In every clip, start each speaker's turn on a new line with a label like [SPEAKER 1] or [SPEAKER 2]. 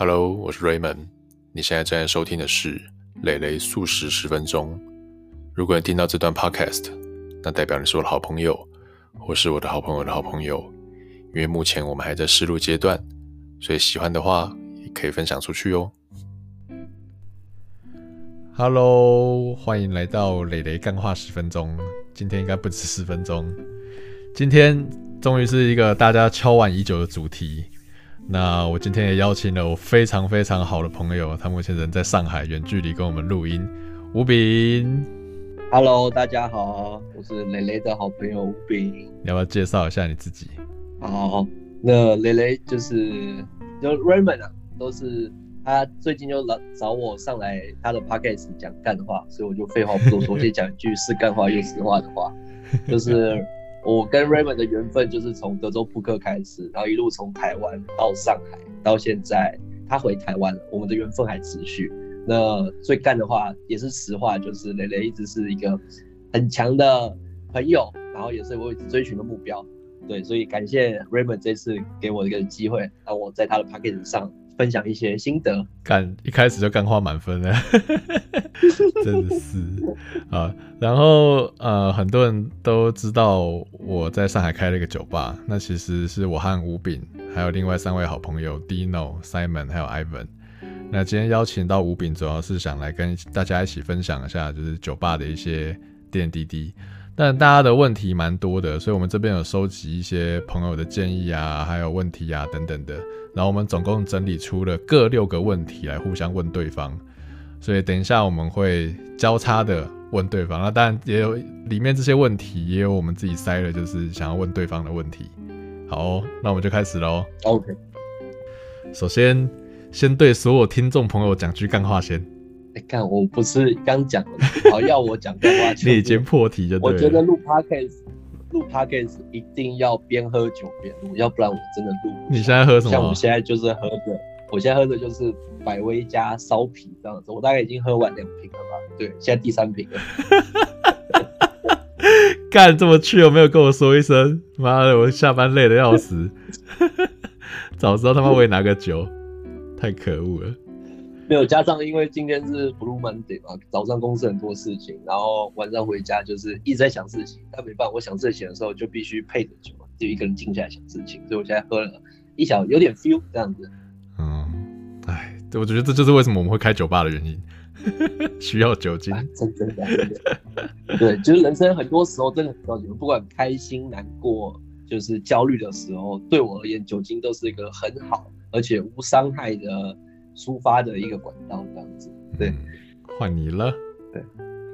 [SPEAKER 1] Hello，我是 Raymond。你现在正在收听的是雷雷速食十分钟。如果你听到这段 Podcast，那代表你是我的好朋友，或是我的好朋友的好朋友。因为目前我们还在试录阶段，所以喜欢的话也可以分享出去哦。
[SPEAKER 2] Hello，欢迎来到雷雷干话十分钟。今天应该不止十分钟。今天终于是一个大家敲碗已久的主题。那我今天也邀请了我非常非常好的朋友，他目前人在上海，远距离跟我们录音。吴炳
[SPEAKER 3] ，Hello，大家好，我是蕾蕾的好朋友吴炳。
[SPEAKER 2] 你要不要介绍一下你自己？
[SPEAKER 3] 好，那蕾蕾就是就 Raymond 啊，都是他最近就来找我上来他的 Podcast 讲干话，所以我就废话不多说，先讲一句是干话又实话的话，就是。我跟 Raymond 的缘分就是从德州扑克开始，然后一路从台湾到上海，到现在他回台湾了，我们的缘分还持续。那最干的话也是实话，就是雷雷一直是一个很强的朋友，然后也是我一直追寻的目标。对，所以感谢 Raymond 这次给我一个机会，让我在他的 Podcast 上。分享一些心得，干
[SPEAKER 2] 一开始就干花满分了，真的是啊。然后呃，很多人都知道我在上海开了一个酒吧，那其实是我和吴炳还有另外三位好朋友 Dino、Simon 还有 Ivan。那今天邀请到吴炳，主要是想来跟大家一起分享一下，就是酒吧的一些点点滴滴。但大家的问题蛮多的，所以我们这边有收集一些朋友的建议啊，还有问题啊等等的。然后我们总共整理出了各六个问题来互相问对方。所以等一下我们会交叉的问对方。那当然也有里面这些问题，也有我们自己塞了，就是想要问对方的问题。好哦，那我们就开始喽。
[SPEAKER 3] OK。
[SPEAKER 2] 首先，先对所有听众朋友讲句干话先。
[SPEAKER 3] 看，我不是刚讲了，好要我讲的话，
[SPEAKER 2] 你已经破题就对了。
[SPEAKER 3] 我觉得录 podcast，录 podcast 一定要边喝酒边录，要不然我真的录。
[SPEAKER 2] 你现在喝什么？
[SPEAKER 3] 像我现在就是喝的，我现在喝的就是百威加烧啤这样子，我大概已经喝完两瓶了吧？对，现在第三瓶了。
[SPEAKER 2] 干这么去，有没有跟我说一声？妈的，我下班累的要死。早知道他妈我也拿个酒，太可恶了。
[SPEAKER 3] 没有，加上因为今天是 Blue Monday 嘛，早上公司很多事情，然后晚上回家就是一直在想事情。但没办法，我想事情的时候就必须配着酒嘛，就一个人静下来想事情。所以我现在喝了一小有点 feel 这样子。
[SPEAKER 2] 嗯，哎，我觉得这就是为什么我们会开酒吧的原因，需要酒精。
[SPEAKER 3] 真真的，对，就是人生很多时候真的很需要酒精，不管开心、难过，就是焦虑的时候，对我而言，酒精都是一个很好而且无伤害的。抒发的一个管道，这样子，对，
[SPEAKER 2] 换你了，
[SPEAKER 3] 对，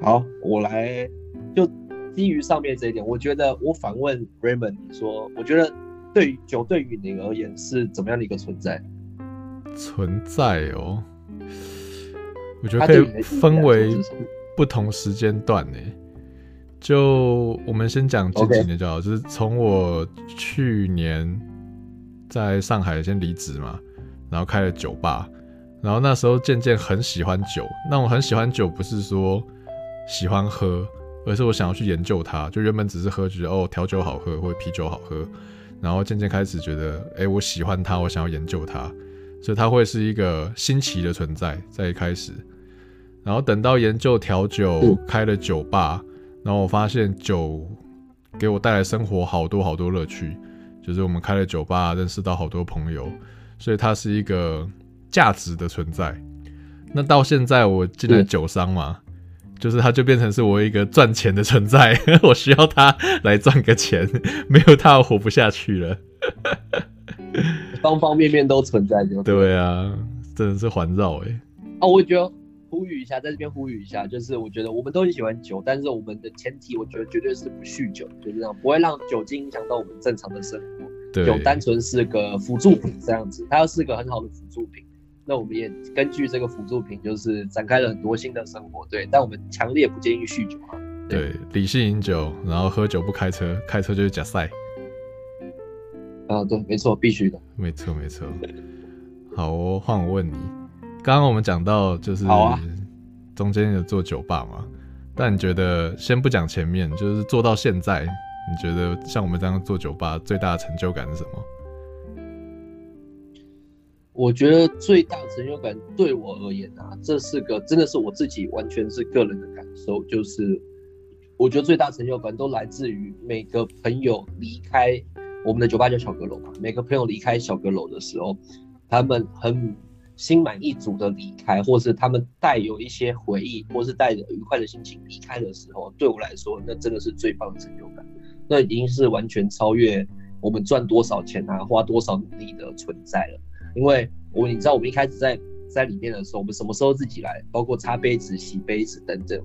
[SPEAKER 3] 好，我来，就基于上面这一点，我觉得我反问 Raymond 说，我觉得对于酒对于你而言是怎么样的一个存在？
[SPEAKER 2] 存在哦，我觉得可以分为不同时间段呢。就我们先讲近几年就好，就是从我去年在上海先离职嘛，然后开了酒吧。然后那时候渐渐很喜欢酒，那我很喜欢酒，不是说喜欢喝，而是我想要去研究它。就原本只是喝，觉得哦调酒好喝或者啤酒好喝，然后渐渐开始觉得，哎，我喜欢它，我想要研究它，所以它会是一个新奇的存在在一开始。然后等到研究调酒，开了酒吧，然后我发现酒给我带来生活好多好多乐趣，就是我们开了酒吧，认识到好多朋友，所以它是一个。价值的存在，那到现在我进了酒商嘛，嗯、就是它就变成是我一个赚钱的存在，我需要它来赚个钱，没有它我活不下去了。
[SPEAKER 3] 方方面面都存在就对，
[SPEAKER 2] 对啊，真的是环绕哎。
[SPEAKER 3] 啊，我觉得呼吁一下，在这边呼吁一下，就是我觉得我们都很喜欢酒，但是我们的前提，我觉得绝对是不酗酒，就是这样，不会让酒精影响到我们正常的生活。对，酒单纯是个辅助品这样子，它要是个很好的辅助品。那我们也根据这个辅助品，就是展开了很多新的生活，对。但我们强烈不建议酗酒啊。
[SPEAKER 2] 对，对理性饮酒，然后喝酒不开车，开车就是假赛。
[SPEAKER 3] 啊，对，没错，必须的。
[SPEAKER 2] 没错，没错。好哦，换我问你，刚刚我们讲到就是，中间有做酒吧嘛？但你觉得，先不讲前面，就是做到现在，你觉得像我们这样做酒吧最大的成就感是什么？
[SPEAKER 3] 我觉得最大成就感对我而言啊，这是个真的是我自己完全是个人的感受，就是我觉得最大成就感都来自于每个朋友离开我们的酒吧叫小阁楼嘛，每个朋友离开小阁楼的时候，他们很心满意足的离开，或是他们带有一些回忆，或是带着愉快的心情离开的时候，对我来说，那真的是最棒的成就感，那已经是完全超越我们赚多少钱啊，花多少努力的存在了。因为我你知道，我们一开始在在里面的时候，我们什么时候自己来，包括擦杯子、洗杯子等等，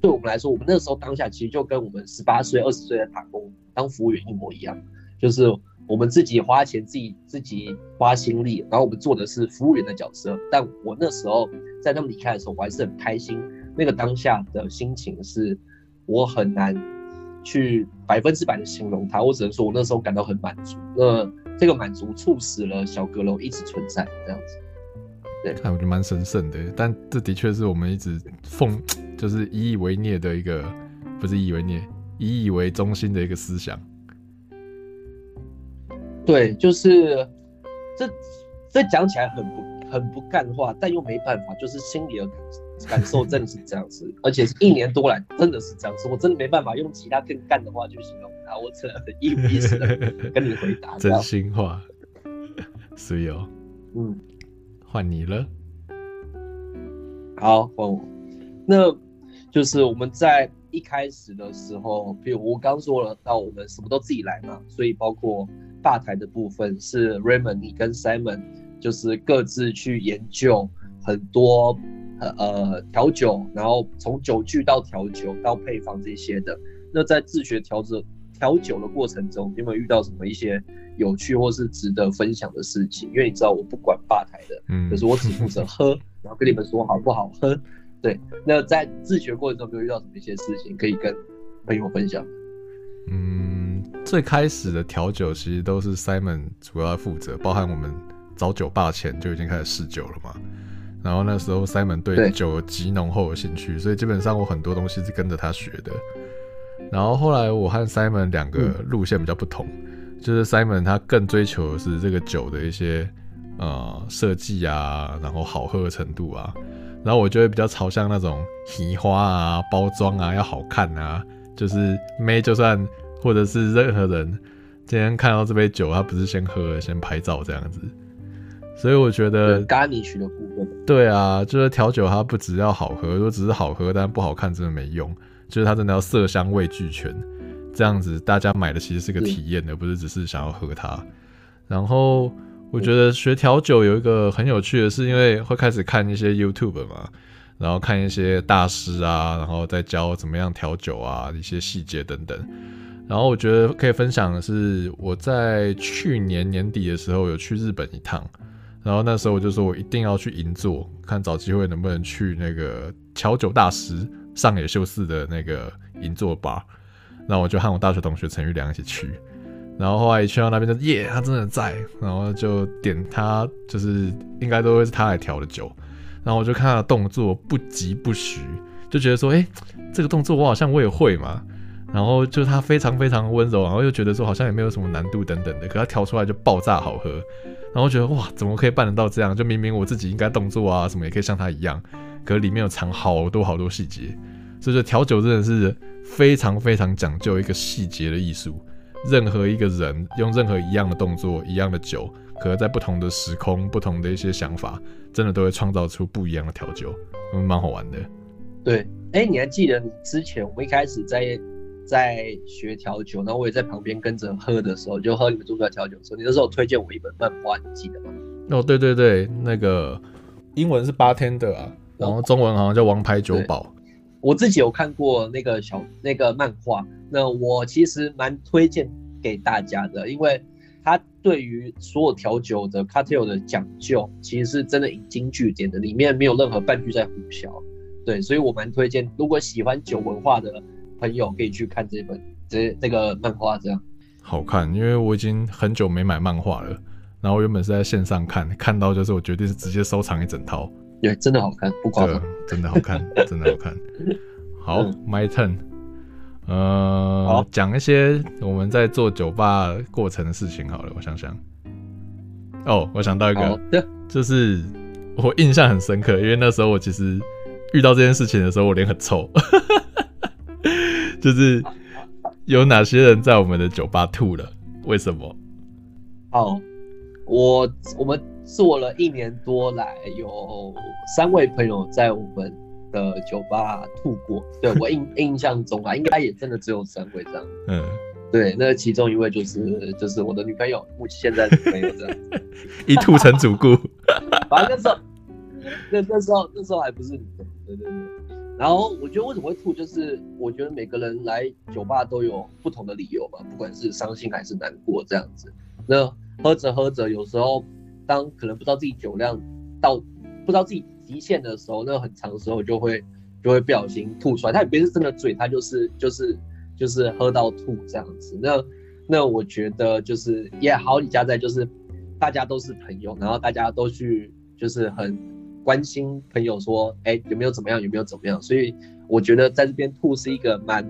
[SPEAKER 3] 对我们来说，我们那时候当下其实就跟我们十八岁、二十岁的打工当服务员一模一样，就是我们自己花钱、自己自己花心力，然后我们做的是服务员的角色。但我那时候在他们离开的时候，我还是很开心。那个当下的心情是，我很难去百分之百的形容它，我只能说我那时候感到很满足。那。这个满足促使了小阁楼一直存在，这样子。对，
[SPEAKER 2] 看我觉得蛮神圣的，但这的确是我们一直奉，就是以以为念的一个，不是以以为念，以以为中心的一个思想。
[SPEAKER 3] 对，就是这这讲起来很不很不干话，但又没办法，就是心里的感受真的是这样子，而且是一年多来真的是这样子，我真的没办法用其他更干的话去形容。我只能一五一十的跟你回答，
[SPEAKER 2] 真心话，所以哦，
[SPEAKER 3] 嗯，
[SPEAKER 2] 换你了，
[SPEAKER 3] 好，换我，那就是我们在一开始的时候，比如我刚说了，到我们什么都自己来嘛，所以包括吧台的部分是 Raymond 你跟 Simon 就是各自去研究很多呃调酒，然后从酒具到调酒到配方这些的，那在自学调制。调酒的过程中，有没有遇到什么一些有趣或是值得分享的事情？因为你知道我不管吧台的，嗯，可是我只负责喝，然后跟你们说好不好喝。对，那在自学过程中，有没有遇到什么一些事情可以跟朋友分享？
[SPEAKER 2] 嗯，最开始的调酒其实都是 Simon 主要负责，包含我们找酒吧前就已经开始试酒了嘛。然后那时候 Simon 对酒有极浓厚的兴趣，所以基本上我很多东西是跟着他学的。然后后来我和 Simon 两个路线比较不同，嗯、就是 Simon 他更追求的是这个酒的一些呃设计啊，然后好喝的程度啊，然后我就会比较朝向那种提花啊、包装啊要好看啊，就是妹就算或者是任何人今天看到这杯酒，他不是先喝先拍照这样子，所以我觉得
[SPEAKER 3] garnish 的部分，
[SPEAKER 2] 对啊，就是调酒它不只要好喝，如果只是好喝但不好看真的没用。就是它真的要色香味俱全，这样子大家买的其实是个体验，而不是只是想要喝它。然后我觉得学调酒有一个很有趣的是，因为会开始看一些 YouTube 嘛，然后看一些大师啊，然后再教怎么样调酒啊，一些细节等等。然后我觉得可以分享的是，我在去年年底的时候有去日本一趟，然后那时候我就说我一定要去银座，看找机会能不能去那个调酒大师。上野秀四的那个银座 bar，然后我就和我大学同学陈玉良一起去，然后后来一去到那边就耶，他真的在，然后就点他就是应该都会是他来调的酒，然后我就看他的动作不疾不徐，就觉得说，哎，这个动作我好像我也会嘛，然后就他非常非常温柔，然后又觉得说好像也没有什么难度等等的，可他调出来就爆炸好喝，然后觉得哇，怎么可以办得到这样？就明明我自己应该动作啊什么也可以像他一样。可里面有藏好多好多细节，所以说调酒真的是非常非常讲究一个细节的艺术。任何一个人用任何一样的动作、一样的酒，可能在不同的时空、不同的一些想法，真的都会创造出不一样的调酒，嗯，蛮好玩的。
[SPEAKER 3] 对，哎、欸，你还记得你之前我们一开始在在学调酒，然后我也在旁边跟着喝的时候，就喝你们做出来调酒的时候，你那时候推荐我一本漫画，你记得吗？
[SPEAKER 2] 哦，对对对，那个英文是 Bartender 啊。然后中文好像叫《王牌酒保》，
[SPEAKER 3] 我自己有看过那个小那个漫画，那我其实蛮推荐给大家的，因为它对于所有调酒的 cocktail 的讲究，其实是真的引经据典的，里面没有任何半句在胡搅。对，所以我蛮推荐，如果喜欢酒文化的朋友，可以去看这本这这个漫画，这样
[SPEAKER 2] 好看。因为我已经很久没买漫画了，然后原本是在线上看，看到就是我决定是直接收藏一整套。
[SPEAKER 3] 对，真的好看，不夸张，
[SPEAKER 2] 真的好看，真的好看。好，嗯，My turn，呃，讲一些我们在做酒吧过程的事情好了，我想想。哦，我想到一
[SPEAKER 3] 个，
[SPEAKER 2] 就是我印象很深刻，因为那时候我其实遇到这件事情的时候，我脸很臭，就是有哪些人在我们的酒吧吐了？为什么？
[SPEAKER 3] 哦，我我们做了一年多来，有三位朋友在我们的酒吧吐过。对，我印 印象中啊，应该也真的只有三位这样。嗯。对，那其中一位就是就是我的女朋友，目前现在的女朋友这样子，
[SPEAKER 2] 一吐成主顾。
[SPEAKER 3] 反正那时候，那那时候那时候还不是女朋友，对对对。然后我觉得为什么会吐，就是我觉得每个人来酒吧都有不同的理由嘛，不管是伤心还是难过这样子。那喝着喝着，有时候当可能不知道自己酒量到不知道自己极限的时候，那很长的时候就会就会不小心吐出来。他也不是真的醉，他就是就是。就是喝到吐这样子，那那我觉得就是也好，李家在就是大家都是朋友，然后大家都去就是很关心朋友说，哎、有没有怎么样，有没有怎么样，所以我觉得在这边吐是一个蛮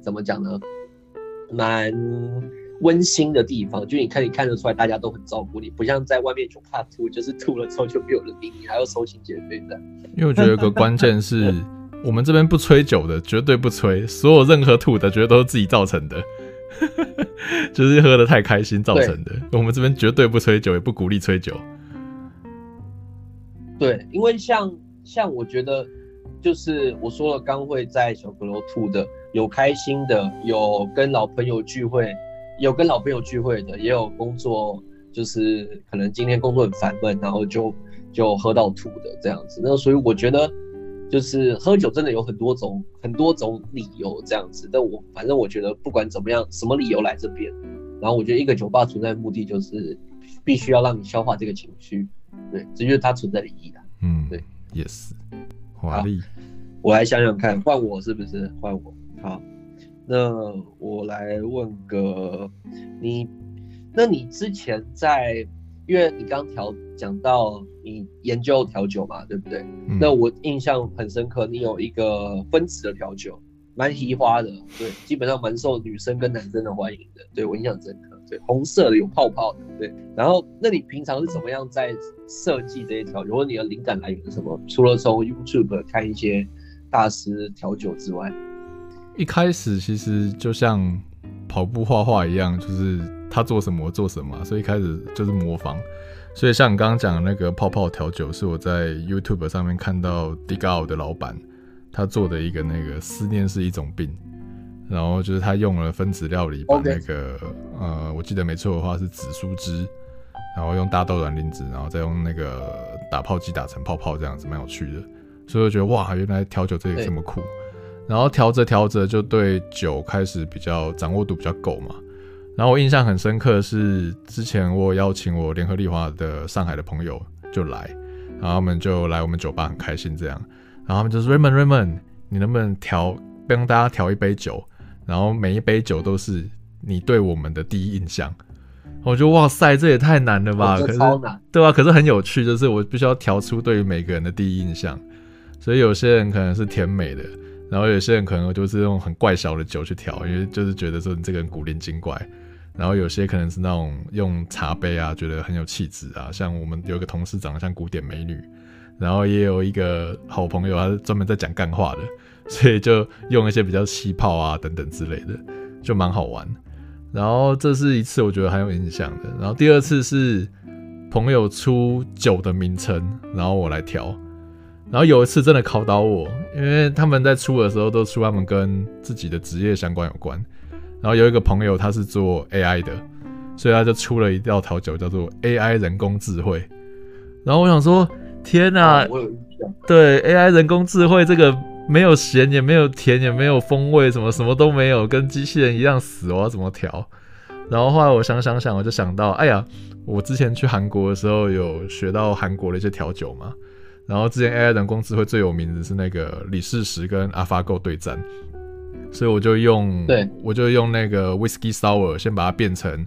[SPEAKER 3] 怎么讲呢，蛮温馨的地方，就你看你看得出来大家都很照顾你，不像在外面就怕吐，就是吐了之后就没有人理你，还要收清洁费的。
[SPEAKER 2] 因为我觉得有个关键是。我们这边不吹酒的，绝对不吹。所有任何吐的，绝对都是自己造成的，就是喝的太开心造成的。我们这边绝对不吹酒，也不鼓励吹酒。
[SPEAKER 3] 对，因为像像我觉得，就是我说了，刚会在小阁楼吐的，有开心的，有跟老朋友聚会，有跟老朋友聚会的，也有工作，就是可能今天工作很烦闷，然后就就喝到吐的这样子。那所以我觉得。就是喝酒真的有很多种很多种理由这样子，但我反正我觉得不管怎么样，什么理由来这边，然后我觉得一个酒吧存在的目的就是必须要让你消化这个情绪，对，这就是它存在的意义啊。
[SPEAKER 2] 嗯，
[SPEAKER 3] 对，
[SPEAKER 2] 也是。华丽，
[SPEAKER 3] 我来想想看，换我是不是换我？好，那我来问个你，那你之前在？因为你刚调讲到你研究调酒嘛，对不对？嗯、那我印象很深刻，你有一个分子的调酒，蛮奇花的，对，基本上蛮受女生跟男生的欢迎的，对，我印象深刻。对，红色的有泡泡的，对。然后，那你平常是怎么样在设计这一调酒？或者你的灵感来源是什么？除了从 YouTube 看一些大师调酒之外，
[SPEAKER 2] 一开始其实就像跑步画画一样，就是。他做什么我做什么，所以一开始就是模仿。所以像你刚刚讲的那个泡泡调酒，是我在 YouTube 上面看到 Dig Out 的老板他做的一个那个思念是一种病，然后就是他用了分子料理把那个.呃，我记得没错的话是紫苏汁，然后用大豆卵磷脂，然后再用那个打泡机打成泡泡这样子，蛮有趣的。所以我觉得哇，原来调酒这也这么酷。然后调着调着就对酒开始比较掌握度比较够嘛。然后我印象很深刻的是，之前我邀请我联合利华的上海的朋友就来，然后他们就来我们酒吧很开心这样，然后他们就是 Raymond Raymond，你能不能调帮大家调一杯酒，然后每一杯酒都是你对我们的第一印象。我觉得哇塞，这也太难了吧？可是对啊，可是很有趣，就是我必须要调出对于每个人的第一印象，所以有些人可能是甜美的，然后有些人可能就是用很怪小的酒去调，因为就是觉得说你这个人古灵精怪。然后有些可能是那种用茶杯啊，觉得很有气质啊，像我们有个同事长得像古典美女，然后也有一个好朋友，他是专门在讲干话的，所以就用一些比较气泡啊等等之类的，就蛮好玩。然后这是一次我觉得很有印象的。然后第二次是朋友出酒的名称，然后我来调。然后有一次真的考倒我，因为他们在出的时候都出他们跟自己的职业相关有关。然后有一个朋友，他是做 AI 的，所以他就出了一道调酒，叫做 AI 人工智慧。然后我想说，天哪！对 AI 人工智慧这个没有咸，也没有甜，也没有风味，什么什么都没有，跟机器人一样死，我要怎么调？然后后来我想想想，我就想到，哎呀，我之前去韩国的时候有学到韩国的一些调酒嘛。然后之前 AI 人工智慧最有名的是那个李世石跟 AlphaGo 对战。所以我就用，对，我就用那个 Whisky Sour 先把它变成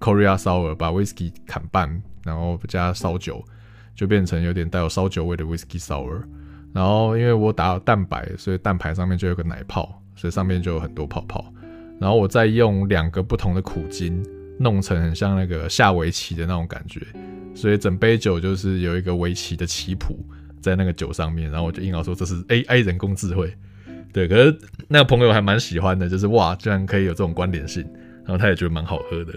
[SPEAKER 2] Korea Sour，把 Whisky 砍半，然后加烧酒，就变成有点带有烧酒味的 Whisky Sour。然后因为我打了蛋白，所以蛋白上面就有个奶泡，所以上面就有很多泡泡。然后我再用两个不同的苦精弄成很像那个下围棋的那种感觉，所以整杯酒就是有一个围棋的棋谱在那个酒上面，然后我就硬要说这是 AI 人工智慧。对，可是那个朋友还蛮喜欢的，就是哇，居然可以有这种关联性，然后他也觉得蛮好喝的，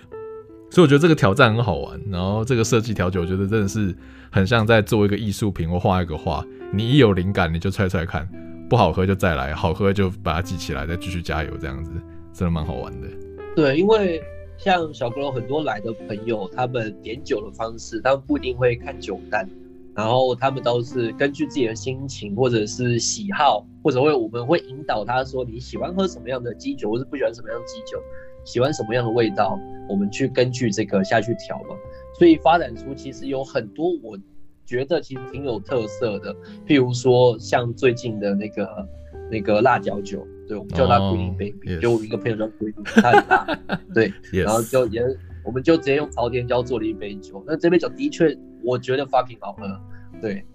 [SPEAKER 2] 所以我觉得这个挑战很好玩。然后这个设计调酒，我觉得真的是很像在做一个艺术品或画一个画，你一有灵感你就踹踹看，不好喝就再来，好喝就把它记起来，再继续加油，这样子真的蛮好玩的。
[SPEAKER 3] 对，因为像小哥很多来的朋友，他们点酒的方式，他们不一定会看酒单。然后他们都是根据自己的心情或者是喜好，或者会我们会引导他说，你喜欢喝什么样的基酒，或是不喜欢什么样的基酒，喜欢什么样的味道，我们去根据这个下去调嘛。所以发展出其实有很多我觉得其实挺有特色的，譬如说像最近的那个那个辣椒酒，对，我们叫它 Green Baby，就我一个朋友叫 Green，辣，对 然后就也我们就直接用朝天椒做了一杯酒，那这杯酒的确。我觉得 fucking 好喝，对，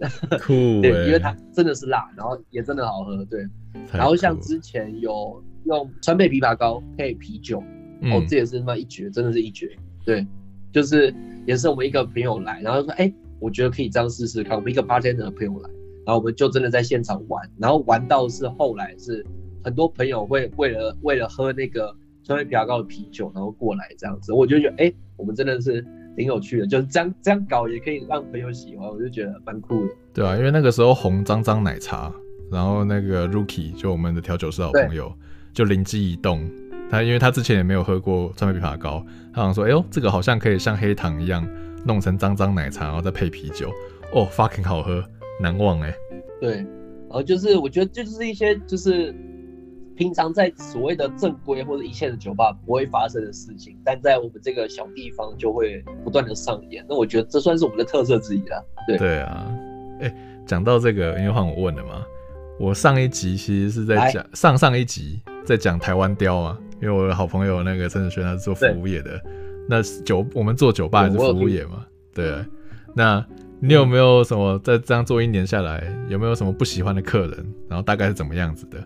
[SPEAKER 2] 酷，
[SPEAKER 3] 对，因为它真的是辣，然后也真的好喝，对。然后像之前有用川贝枇杷膏配啤酒，嗯、哦，这也是他妈一绝，真的是一绝，对，就是也是我们一个朋友来，然后说，哎、欸，我觉得可以这样试试看。我们一个 bartender 的朋友来，然后我们就真的在现场玩，然后玩到是后来是很多朋友会为了为了喝那个川贝枇杷膏的啤酒，然后过来这样子，我就觉得，哎、欸，我们真的是。挺有趣的，就是这样这样搞也可以让朋友喜欢，我就觉得蛮酷的。
[SPEAKER 2] 对啊，因为那个时候红脏脏奶茶，然后那个 Rookie 就我们的调酒师好朋友就灵机一动，他因为他之前也没有喝过川贝枇杷膏，他想说，哎呦，这个好像可以像黑糖一样弄成脏脏奶茶，然后再配啤酒，哦，fucking 好喝，难忘哎。
[SPEAKER 3] 对，然后就是我觉得就是一些就是。平常在所谓的正规或者一线的酒吧不会发生的事情，但在我们这个小地方就会不断的上演。那我觉得这算是我们的特色之一了。对
[SPEAKER 2] 对啊，哎、欸，讲到这个，因为换我问了嘛，我上一集其实是在讲上上一集在讲台湾雕啊，因为我的好朋友那个陈子轩他是做服务业的，那酒我们做酒吧还是服务业嘛，对，对。那你有没有什么在这样做一年下来，有没有什么不喜欢的客人？然后大概是怎么样子的？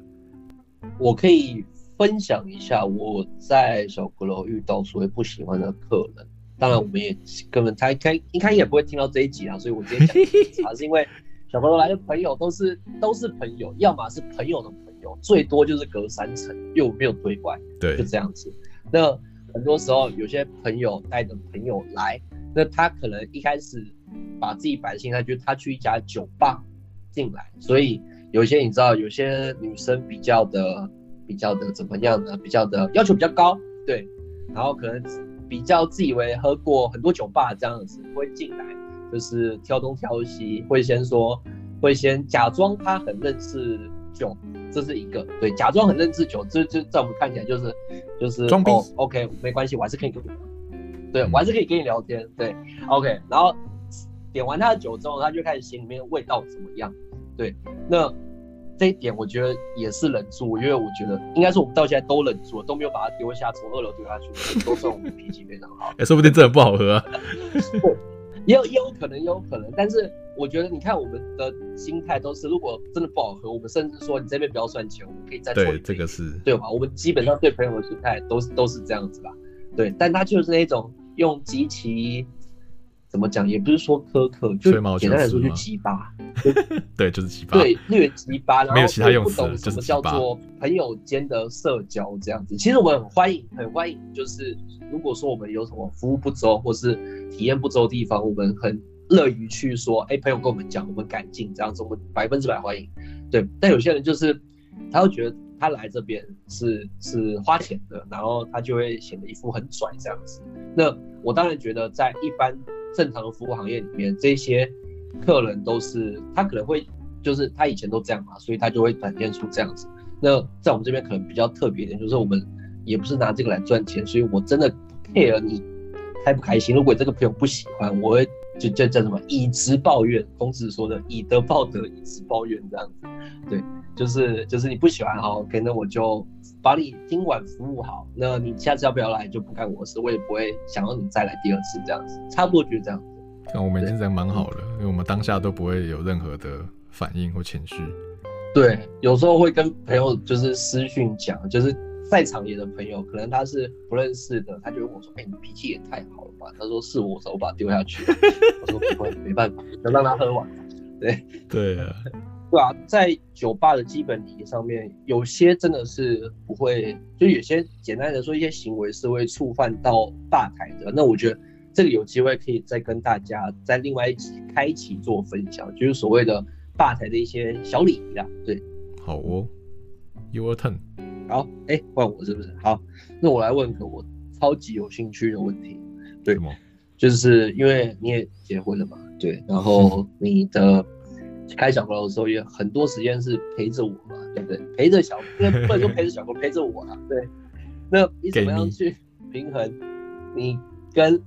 [SPEAKER 3] 我可以分享一下我在小阁楼遇到所谓不喜欢的客人，当然我们也根本他开应该也不会听到这一集啊，所以我今天讲，还是因为小阁楼来的朋友都是都是朋友，要么是朋友的朋友，最多就是隔三层又没有对外，对，就这样子。那很多时候有些朋友带着朋友来，那他可能一开始把自己摆心态，就是他去一家酒吧进来，所以。有些你知道，有些女生比较的比较的怎么样呢？比较的要求比较高，对，然后可能比较自以为喝过很多酒吧这样子，会进来就是挑东挑西，会先说，会先假装他很认识酒，这是一个，对，假装很认识酒，这就在我们看起来就是就是装逼、哦，OK，没关系，我还是可以跟你，对我还是可以跟你聊天，对，OK，然后点完他的酒之后，他就开始心里面味道怎么样。对，那这一点我觉得也是忍住，因为我觉得应该是我们到现在都忍住了，都没有把它丢下，从二楼丢下去，都算我们脾气非常好。哎、
[SPEAKER 2] 欸，说不定真的不好喝啊。
[SPEAKER 3] 也有也有可能，也有可能。但是我觉得，你看我们的心态都是，如果真的不好喝，我们甚至说你这边不要算钱，我们可以再做一杯。
[SPEAKER 2] 对，这个是
[SPEAKER 3] 对吧？我们基本上对朋友的心态都是都是这样子吧。对，但他就是那种用极其。怎么讲？也不是说苛刻，就简单来说就鸡巴。
[SPEAKER 2] 对，就是鸡巴。
[SPEAKER 3] 对，略鸡巴，然后
[SPEAKER 2] 又
[SPEAKER 3] 不懂什么叫做朋友间的社交这样子。其实我们很欢迎，很欢迎。就是如果说我们有什么服务不周或是体验不周的地方，我们很乐于去说，哎，朋友跟我们讲，我们改进这样子，我们百分之百欢迎。对，但有些人就是他会觉得他来这边是是花钱的，然后他就会显得一副很拽这样子。那我当然觉得在一般。正常的服务行业里面，这些客人都是他可能会就是他以前都这样嘛，所以他就会展现出这样子。那在我们这边可能比较特别一点，就是我们也不是拿这个来赚钱，所以我真的不 care 你开不开心。如果这个朋友不喜欢，我会就叫叫什么以直报怨，孔子说的以德报德，以直报怨这样子。对，就是就是你不喜欢好，OK，那我就。把你今晚服务好，那你下次要不要来就不干我事，我也不会想要你再来第二次这样子，差不多就是这样子。
[SPEAKER 2] 像我们已经蛮好的，因为我们当下都不会有任何的反应或情绪。
[SPEAKER 3] 对，有时候会跟朋友就是私讯讲，就是在场也的朋友，可能他是不认识的，他就问我说：“哎、欸，你脾气也太好了吧？”他说：“是我，我把他丢下去。”我说：“不会，没办法，要让他喝完。”对
[SPEAKER 2] 对啊，
[SPEAKER 3] 对啊，在酒吧的基本礼仪上面，有些真的是不会，就有些简单的说，一些行为是会触犯到吧台的。那我觉得这个有机会可以再跟大家在另外一起开启做分享，就是所谓的吧台的一些小礼仪啦。对，
[SPEAKER 2] 好哦，Your turn。
[SPEAKER 3] 好，哎、欸，换我是不是？好，那我来问个我超级有兴趣的问题。对，就是因为你也结婚了嘛？对，然后你的开小阁楼的时候也很多时间是陪着我嘛，对不对？陪着小，因为 不能说陪着小阁，陪着我啊。对，那你怎么样去平衡你跟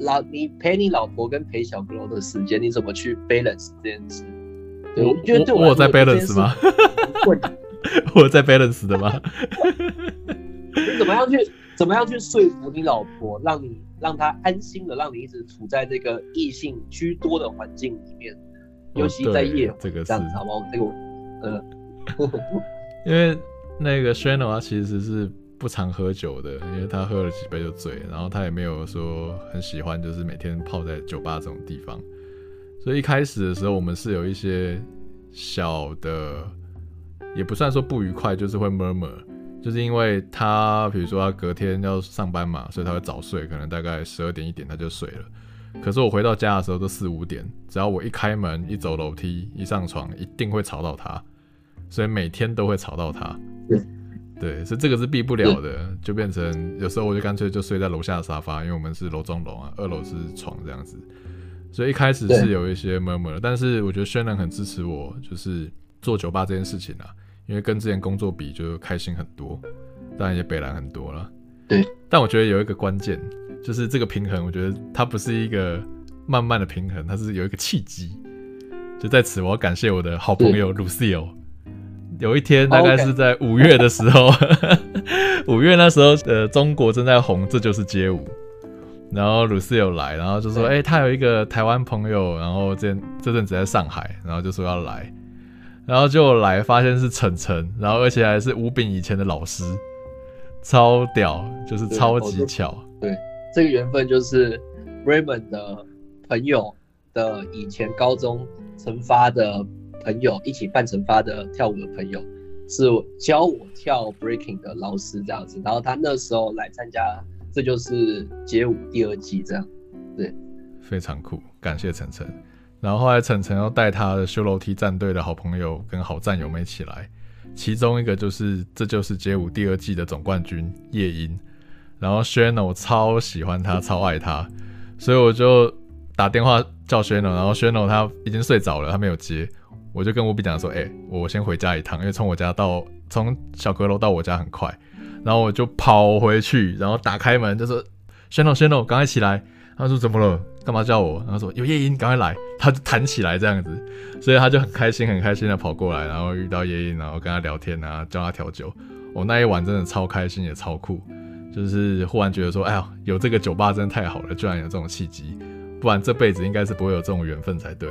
[SPEAKER 3] 老你陪你老婆跟陪小阁楼的时间？你怎么去 balance 这件事？对，我觉得对我
[SPEAKER 2] 在 balance 吗？我在 balance 的吗？
[SPEAKER 3] 你怎么样去怎么样去说服你老婆，让你？让她安心的让你一直处在这个异性居多的环境里面，尤其在夜这个这样子好不好？这个，呃
[SPEAKER 2] 因为那个 Shano 他其实是不常喝酒的，因为他喝了几杯就醉，然后他也没有说很喜欢，就是每天泡在酒吧这种地方。所以一开始的时候，我们是有一些小的，也不算说不愉快，就是会 murmur。就是因为他，比如说他隔天要上班嘛，所以他会早睡，可能大概十二点一点他就睡了。可是我回到家的时候都四五点，只要我一开门、一走楼梯、一上床，一定会吵到他，所以每天都会吵到他。对，所以这个是避不了的，就变成有时候我就干脆就睡在楼下的沙发，因为我们是楼中楼啊，二楼是床这样子。所以一开始是有一些 murmur，但是我觉得轩然很支持我，就是做酒吧这件事情啊。因为跟之前工作比就开心很多，当然也北蓝很多了。
[SPEAKER 3] 对，
[SPEAKER 2] 但我觉得有一个关键，就是这个平衡，我觉得它不是一个慢慢的平衡，它是有一个契机。就在此，我要感谢我的好朋友 Lucio。有一天，大概是在五月的时候，五月那时候，呃，中国正在红《这就是街舞》，然后 Lucio 来，然后就说：“哎、欸，他有一个台湾朋友，然后这这阵子在上海，然后就说要来。”然后就来发现是晨晨，然后而且还是吴炳以前的老师，超屌，就是超级巧。
[SPEAKER 3] 对，对，这个缘分就是 Raymond 的朋友的以前高中成发的朋友，一起办成发的跳舞的朋友，是教我跳 Breaking 的老师这样子。然后他那时候来参加，这就是街舞第二季这样。对，
[SPEAKER 2] 非常酷，感谢晨晨。然后后来晨晨又带他的修楼梯战队的好朋友跟好战友们一起来，其中一个就是这就是街舞第二季的总冠军夜莺。然后 Shano 我超喜欢他，超爱他，所以我就打电话叫 Shano，然后 Shano 他已经睡着了，他没有接，我就跟吴比讲说，哎、我先回家一趟，因为从我家到从小阁楼到我家很快，然后我就跑回去，然后打开门就说 Shano Shano 赶快起来。他说怎么了？干嘛叫我？然后说有夜莺，赶快来！他就弹起来这样子，所以他就很开心，很开心的跑过来，然后遇到夜莺，然后跟他聊天啊，教他调酒。我、那一晚真的超开心，也超酷，就是忽然觉得说，哎呀，有这个酒吧真的太好了，居然有这种契机，不然这辈子应该是不会有这种缘分才对。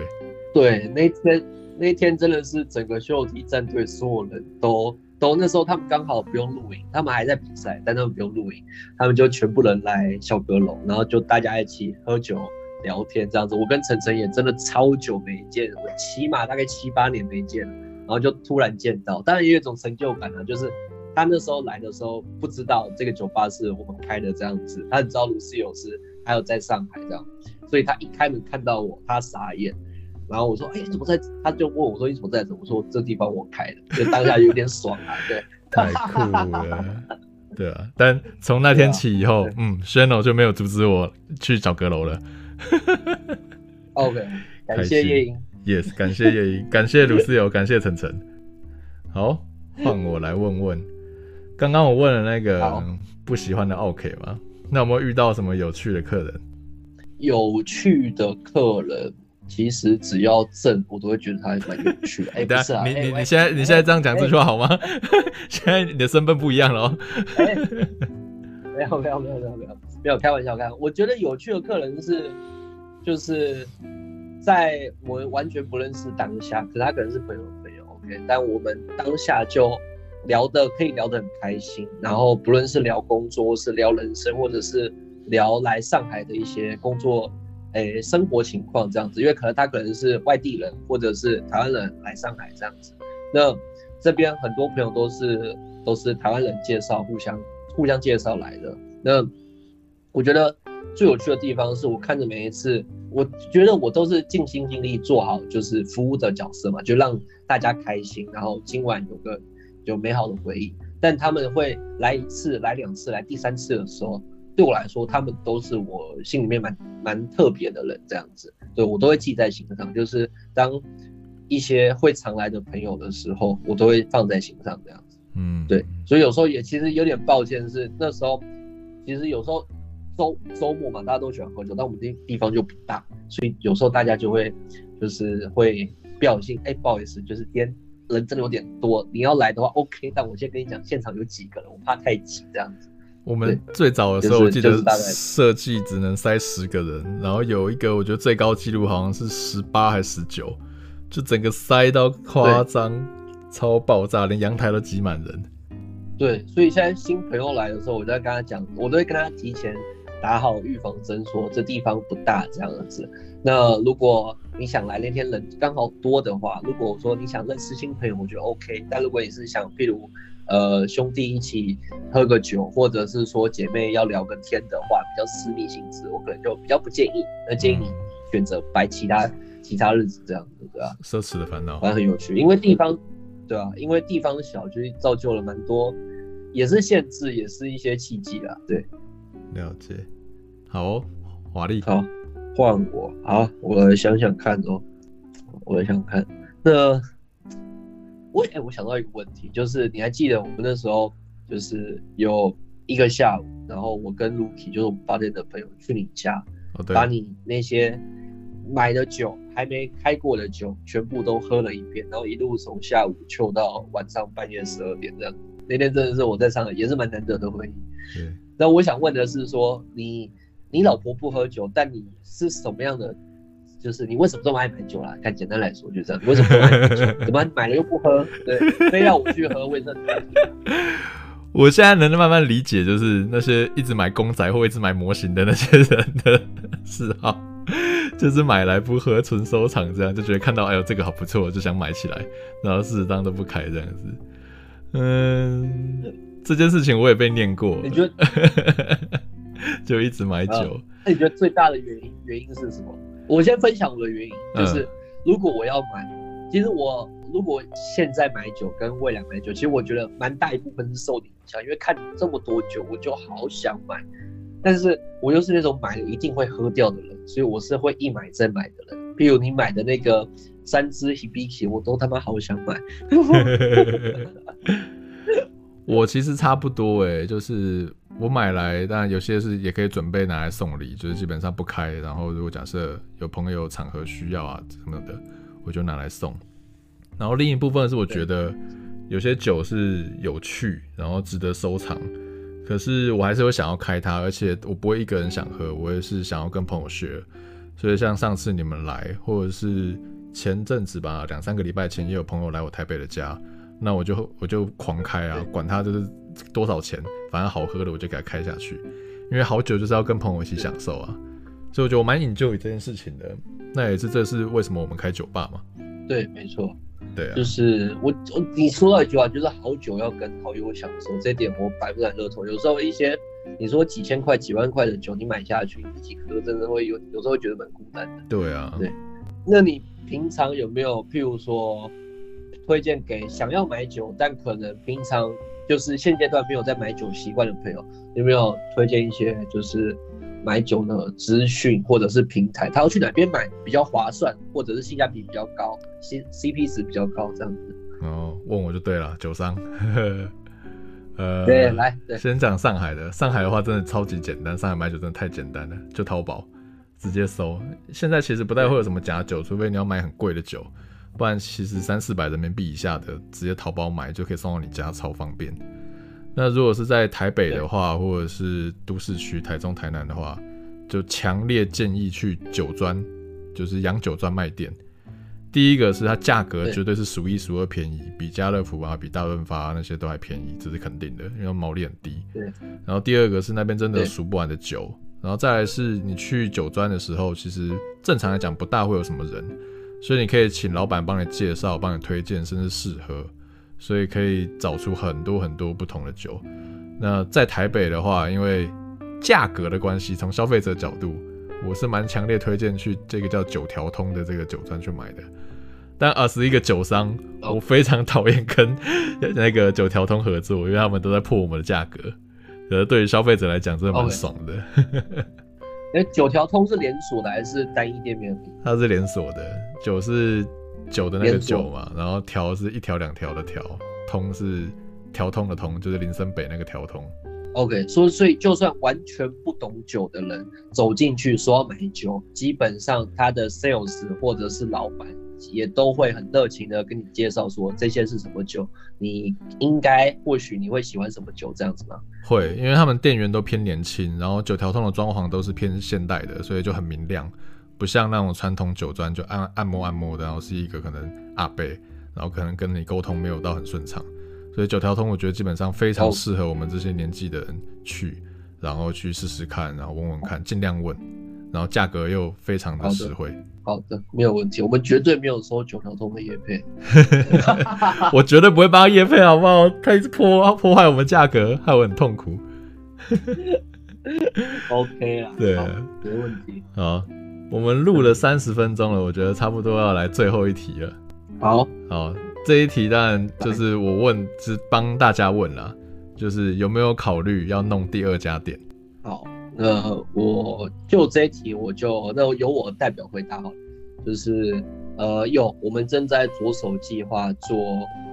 [SPEAKER 3] 对，那天那天真的是整个修楼梯战队所有人都。都那时候他们刚好不用录影，他们还在比赛，但他们不用录影，他们就全部人来小阁楼，然后就大家一起喝酒聊天这样子。我跟晨晨也真的超久没见，我起码大概七八年没见，然后就突然见到，当然也有一种成就感啊，就是他那时候来的时候不知道这个酒吧是我们开的这样子，他很知道卢思友是还有在上海这样，所以他一开门看到我，他傻眼。然后我说：“哎、欸，怎么在？”他就问我说：“你怎么在这？”我说：“这地方我开的。”就当下有点爽啊，对，
[SPEAKER 2] 太酷了，对啊。但从那天起以后，啊、嗯，Shano 就没有阻止我去找阁楼了。
[SPEAKER 3] OK，感谢夜莺
[SPEAKER 2] ，Yes，感谢夜莺，感谢卢思友，感谢晨晨。好，换我来问问，刚刚我问了那个不喜欢的奥客嘛？那有没有遇到什么有趣的客人？
[SPEAKER 3] 有趣的客人。其实只要正，我都会觉得他还蛮有趣的。哎、欸，不是啊，
[SPEAKER 2] 你你你现在你现在这样讲这句话好吗？欸、现在你的身份不一样了。
[SPEAKER 3] 没有没有没有没有没有没有开玩笑开。我觉得有趣的客人是，就是在我完全不认识当下，可是他可能是朋友的朋友，OK，但我们当下就聊的可以聊得很开心，然后不论是聊工作，是聊人生，或者是聊来上海的一些工作，诶，生活情况这样子，因为可能他可能是外地人，或者是台湾人来上海这样子。那这边很多朋友都是都是台湾人介绍，互相互相介绍来的。那我觉得最有趣的地方是我看着每一次，我觉得我都是尽心尽力做好就是服务的角色嘛，就让大家开心，然后今晚有个有美好的回忆。但他们会来一次、来两次、来第三次的时候，对我来说，他们都是我心里面蛮蛮特别的人，这样子，对我都会记在心上。就是当一些会常来的朋友的时候，我都会放在心上，这样子。嗯，对。所以有时候也其实有点抱歉，是那时候其实有时候。周周末嘛，大家都喜欢喝酒，但我们这地方就不大，所以有时候大家就会就是会不小心，哎，不好意思，就是今天人真的有点多，你要来的话，OK，但我先跟你讲，现场有几个人，我怕太挤这样子。
[SPEAKER 2] 我们最早的时候，我记得设计只能塞十个人，然后有一个我觉得最高纪录好像是十八还是十九，就整个塞到夸张，超爆炸，连阳台都挤满人。
[SPEAKER 3] 对，所以现在新朋友来的时候，我就在跟他讲，我都会跟他提前。打好预防针，说这地方不大这样子。那如果你想来那天人刚好多的话，如果说你想认识新朋友，我觉得 OK。但如果你是想，譬如呃兄弟一起喝个酒，或者是说姐妹要聊个天的话，比较私密性质，我可能就比较不建议。那建议你选择摆其他其他日子这样子，对吧？
[SPEAKER 2] 奢侈的烦恼，
[SPEAKER 3] 反正很有趣，因为地方对啊，因为地方小，就造就了蛮多，也是限制，也是一些契机啦，对。
[SPEAKER 2] 了解，好哦，华丽，
[SPEAKER 3] 好，换我，好，我来想想看哦，我来想想看，那我哎、欸，我想到一个问题，就是你还记得我们那时候就是有一个下午，然后我跟 Lucky 就是我们八点的朋友去你家，哦、把你那些买的酒还没开过的酒全部都喝了一遍，然后一路从下午抽到晚上半夜十二点这样，那天真的是我在上海也是蛮难得的回忆。对。那我想问的是，说你你老婆不喝酒，但你是什么样的？就是你为什么这么爱买酒啦？看简单来说就这样，你为什么这么爱买酒？怎么买了又不喝？对，非要我去喝，为什么？
[SPEAKER 2] 我现在能慢慢理解，就是那些一直买公仔或一直买模型的那些人的 嗜好，就是买来不喝，纯收藏这样，就觉得看到哎呦这个好不错，就想买起来，然后事实上都不开这样子，嗯。这件事情我也被念过，你觉得就一直买酒？
[SPEAKER 3] 那你觉得最大的原因原因是什么？我先分享我的原因，就是如果我要买，其实我如果现在买酒跟未来买酒，其实我觉得蛮大一部分是受你影响，因为看这么多酒，我就好想买，但是我又是那种买了一定会喝掉的人，所以我是会一买再买的人。譬如你买的那个三支 Hibiki，我都他妈好想买。
[SPEAKER 2] 我其实差不多诶，就是我买来，当然有些是也可以准备拿来送礼，就是基本上不开。然后如果假设有朋友场合需要啊什么的，我就拿来送。然后另一部分是我觉得有些酒是有趣，然后值得收藏，可是我还是会想要开它，而且我不会一个人想喝，我也是想要跟朋友学。所以像上次你们来，或者是前阵子吧，两三个礼拜前也有朋友来我台北的家。那我就我就狂开啊，管他就是多少钱，反正好喝的我就给他开下去。因为好酒就是要跟朋友一起享受啊，所以我觉得我蛮 enjoy 这件事情的。那也是这是为什么我们开酒吧嘛？
[SPEAKER 3] 对，没错。
[SPEAKER 2] 对啊，
[SPEAKER 3] 就是我我你说到一句话，就是好酒要跟好友享受，这点我百不敢认同。有时候一些你说几千块、几万块的酒，你买下去你自己喝，真的会有有时候会觉得蛮孤单的。
[SPEAKER 2] 对啊，
[SPEAKER 3] 对。那你平常有没有譬如说？推荐给想要买酒，但可能平常就是现阶段没有在买酒习惯的朋友，有没有推荐一些就是买酒的资讯或者是平台？他要去哪边买比较划算，或者是性价比比较高，C CP 值比较高这样子？
[SPEAKER 2] 哦，问我就对了，酒商。呃，
[SPEAKER 3] 对，来，对
[SPEAKER 2] 先讲上海的。上海的话真的超级简单，上海买酒真的太简单了，就淘宝直接搜。现在其实不太会有什么假酒，除非你要买很贵的酒。不然其实三四百人民币以下的，直接淘宝买就可以送到你家，超方便。那如果是在台北的话，或者是都市区台中、台南的话，就强烈建议去酒专，就是洋酒专卖店。第一个是它价格绝对是数一数二便宜，比家乐福啊、比大润发、啊、那些都还便宜，这是肯定的，因为毛利很低。
[SPEAKER 3] 对。
[SPEAKER 2] 然后第二个是那边真的数不完的酒，然后再来是你去酒庄的时候，其实正常来讲不大会有什么人，所以你可以请老板帮你介绍、帮你推荐，甚至试喝，所以可以找出很多很多不同的酒。那在台北的话，因为价格的关系，从消费者角度，我是蛮强烈推荐去这个叫九条通的这个酒庄去买的。但二十一个酒商，我非常讨厌跟那个九条通合作，因为他们都在破我们的价格。可是对于消费者来讲，真的蛮爽的。
[SPEAKER 3] 哎、okay. 九条通是连锁的还是单一店面？
[SPEAKER 2] 它是连锁的，九是酒的那个酒嘛，然后条是一条两条的条，通是条通的通，就是林森北那个条通。
[SPEAKER 3] OK，所以所以就算完全不懂酒的人走进去说要买酒，基本上他的 sales 或者是老板也都会很热情的跟你介绍说这些是什么酒，你应该或许你会喜欢什么酒这样子吗？
[SPEAKER 2] 会，因为他们店员都偏年轻，然后九条通的装潢都是偏现代的，所以就很明亮，不像那种传统酒庄就按按摩按摩的，然后是一个可能阿伯，然后可能跟你沟通没有到很顺畅。所以九条通，我觉得基本上非常适合我们这些年纪的人去，然后去试试看，然后问问看，尽量问，然后价格又非常的实惠。
[SPEAKER 3] 好的，没有问题，我们绝对没有收九条通的叶配
[SPEAKER 2] 我绝对不会帮他叶配，好不好？他一直破破坏我们价格，害我很痛苦。
[SPEAKER 3] OK 啊，
[SPEAKER 2] 对，
[SPEAKER 3] 没问题。
[SPEAKER 2] 好，我们录了三十分钟了，我觉得差不多要来最后一题了。
[SPEAKER 3] 好，
[SPEAKER 2] 好。这一题当然就是我问，是帮大家问了，就是有没有考虑要弄第二家店？
[SPEAKER 3] 好，那我就这一题，我就那由我代表回答好，就是呃有，我们正在着手计划做，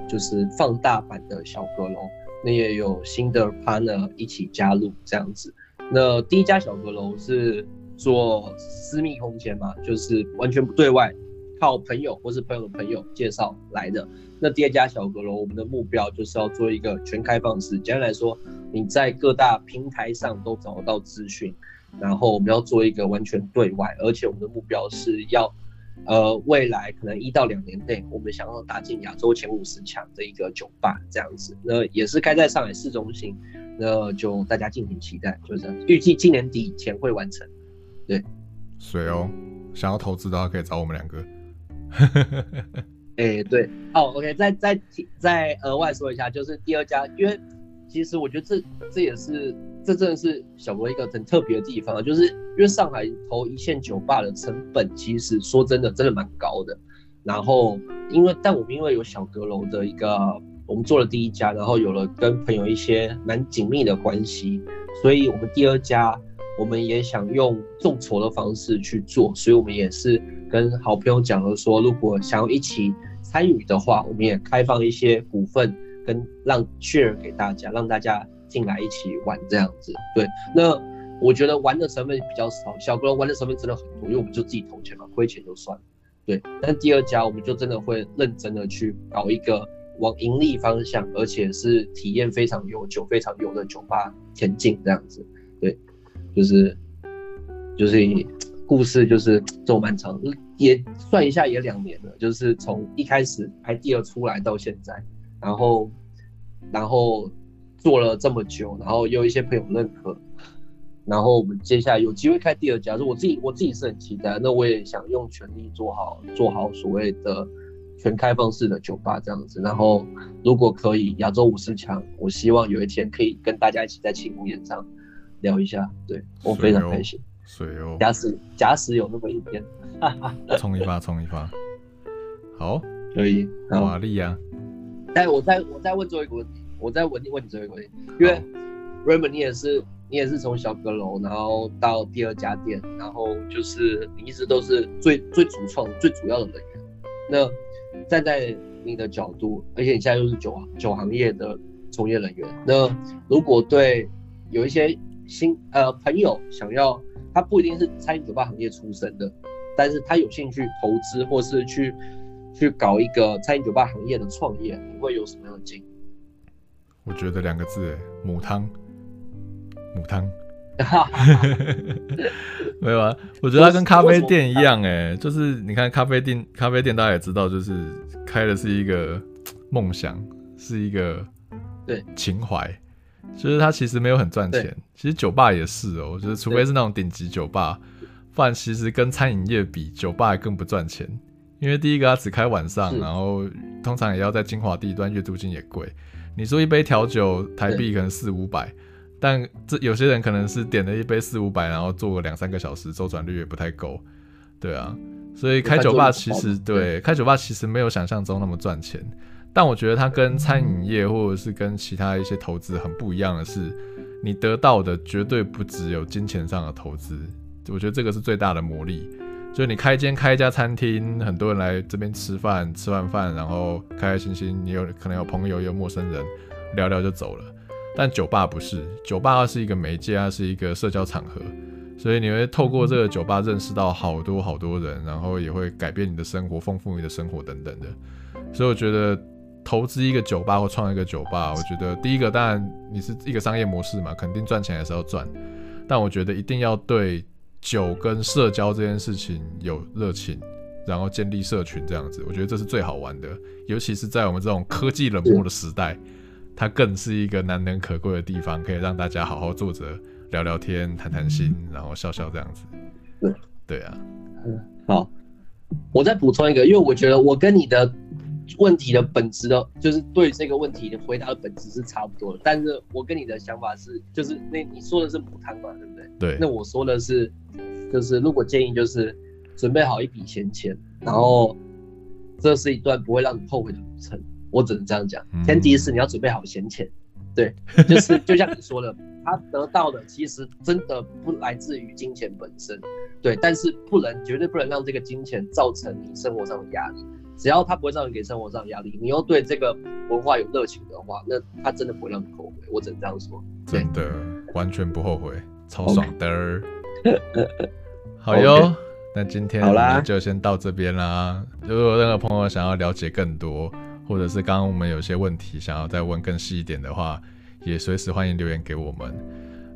[SPEAKER 3] 就是放大版的小阁楼，那也有新的 partner 一起加入这样子。那第一家小阁楼是做私密空间嘛，就是完全不对外。靠朋友或是朋友的朋友介绍来的。那第二家小阁楼，我们的目标就是要做一个全开放式。简单来说，你在各大平台上都找得到资讯。然后我们要做一个完全对外，而且我们的目标是要，呃，未来可能一到两年内，我们想要打进亚洲前五十强的一个酒吧这样子。那也是开在上海市中心，那就大家敬请期待，就是这样。预计今年底以前会完成。对，
[SPEAKER 2] 水哦，想要投资的话可以找我们两个。
[SPEAKER 3] 哎、对，好，OK，再再再额外说一下，就是第二家，因为其实我觉得这这也是这真的是小国一个很特别的地方，就是因为上海投一线酒吧的成本，其实说真的真的蛮高的。然后因为但我们因为有小阁楼的一个，我们做了第一家，然后有了跟朋友一些蛮紧密的关系，所以我们第二家。我们也想用众筹的方式去做，所以我们也是跟好朋友讲了说，如果想要一起参与的话，我们也开放一些股份跟让 share 给大家，让大家进来一起玩这样子。对，那我觉得玩的成分比较少，小哥玩的成分真的很多，因为我们就自己投钱嘛，亏钱就算了。对，但第二家我们就真的会认真的去搞一个往盈利方向，而且是体验非常悠久、非常优的酒吧前进这样子。就是，就是故事就是这么漫长，也算一下也两年了。就是从一开始 idea 出来到现在，然后，然后做了这么久，然后有一些朋友认可，然后我们接下来有机会开第二家，我自己我自己是很期待。那我也想用全力做好做好所谓的全开放式的酒吧这样子。然后如果可以亚洲五十强，我希望有一天可以跟大家一起在庆功宴上。聊一下，对我非常开心。
[SPEAKER 2] 水哦，
[SPEAKER 3] 假使假使有那么一天，
[SPEAKER 2] 冲一发，冲一发，好，
[SPEAKER 3] 可以，
[SPEAKER 2] 华丽啊！
[SPEAKER 3] 但我再我再问最后一个问题，我再问你问你最后一个问题，因为 Raymond 你也是你也是从小阁楼，然后到第二家店，然后就是你一直都是最最主创最主要的人员。那站在你的角度，而且你现在又是酒酒行业的从业人员，那如果对有一些。新呃朋友想要，他不一定是餐饮酒吧行业出身的，但是他有兴趣投资或是去去搞一个餐饮酒吧行业的创业，你会有什么样的建议？
[SPEAKER 2] 我觉得两个字，母汤，母汤。没有啊，我觉得它跟咖啡店一样，哎，就是你看咖啡店，咖啡店大家也知道，就是开的是一个 梦想，是一个对情怀，就是它其实没有很赚钱。其实酒吧也是哦，就是除非是那种顶级酒吧，不然其实跟餐饮业比，酒吧更不赚钱。因为第一个它只开晚上，然后通常也要在精华地段，月租金也贵。你说一杯调酒台币可能四五百。但这有些人可能是点了一杯四五百，然后坐个两三个小时，周转率也不太够，对啊，所以开酒吧其实对开酒吧其实没有想象中那么赚钱。但我觉得它跟餐饮业或者是跟其他一些投资很不一样的是，你得到的绝对不只有金钱上的投资，我觉得这个是最大的魔力。就是你开间开一家餐厅，很多人来这边吃饭，吃完饭然后开开心心，你有可能有朋友有陌生人聊聊就走了。但酒吧不是，酒吧是一个媒介，它是一个社交场合，所以你会透过这个酒吧认识到好多好多人，然后也会改变你的生活，丰富你的生活等等的。所以我觉得投资一个酒吧或创一个酒吧，我觉得第一个当然你是一个商业模式嘛，肯定赚钱还是要赚，但我觉得一定要对酒跟社交这件事情有热情，然后建立社群这样子，我觉得这是最好玩的，尤其是在我们这种科技冷漠的时代。它更是一个难能可贵的地方，可以让大家好好坐着聊聊天、谈谈心，然后笑笑这样子。对。对啊，
[SPEAKER 3] 嗯，好，我再补充一个，因为我觉得我跟你的问题的本质的，就是对这个问题的回答的本质是差不多的，但是我跟你的想法是，就是那你说的是母汤嘛，对不对？
[SPEAKER 2] 对。
[SPEAKER 3] 那我说的是，就是如果建议就是准备好一笔闲钱，然后这是一段不会让你后悔的旅程。我只能这样讲，前提是你要准备好闲钱，对，就是就像你说的，他得到的其实真的不来自于金钱本身，对，但是不能绝对不能让这个金钱造成你生活上的压力，只要他不会让你给生活上的压力，你又对这个文化有热情的话，那他真的不会让你后悔，我只能这样说，
[SPEAKER 2] 真的完全不后悔，超爽的，Okay. 好哟，Okay. 那今天我们就先到这边啦，如果有任何朋友想要了解更多。或者是刚刚我们有些问题想要再问更细一点的话，也随时欢迎留言给我们。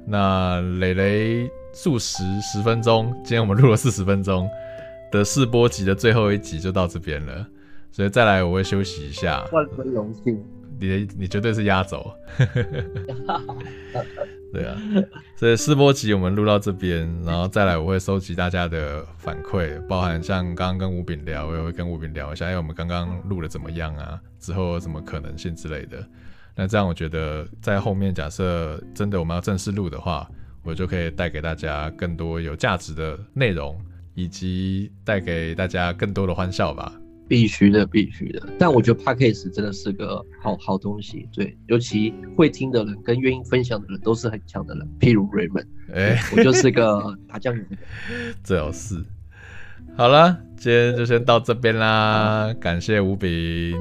[SPEAKER 2] 那磊磊。数十十分钟，今天我们录了四十分钟的试播集的最后一集就到这边了，所以再来我会休息一下。
[SPEAKER 3] 万分荣幸。
[SPEAKER 2] 你你绝对是压轴。对啊，所以试播集我们录到这边，然后再来我会收集大家的反馈，包含像刚刚跟吴炳聊，我也会跟吴炳聊一下，因为我们刚刚录的怎么样啊？之后有什么可能性之类的。那这样我觉得在后面假设真的我们要正式录的话，我就可以带给大家更多有价值的内容，以及带给大家更多的欢笑吧。
[SPEAKER 3] 必须的，必须的。但我觉得 Podcast 真的是个好好东西，对，尤其会听的人跟愿意分享的人都是很强的人。譬如 Raymond，哎，我就是个打酱油的。
[SPEAKER 2] 最好是。好了，今天就先到这边啦，感谢吴炳，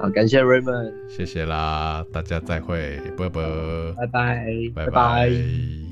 [SPEAKER 3] 好，感谢 Raymond，
[SPEAKER 2] 谢谢啦，大家再会，拜拜，
[SPEAKER 3] 拜拜，
[SPEAKER 2] 拜拜。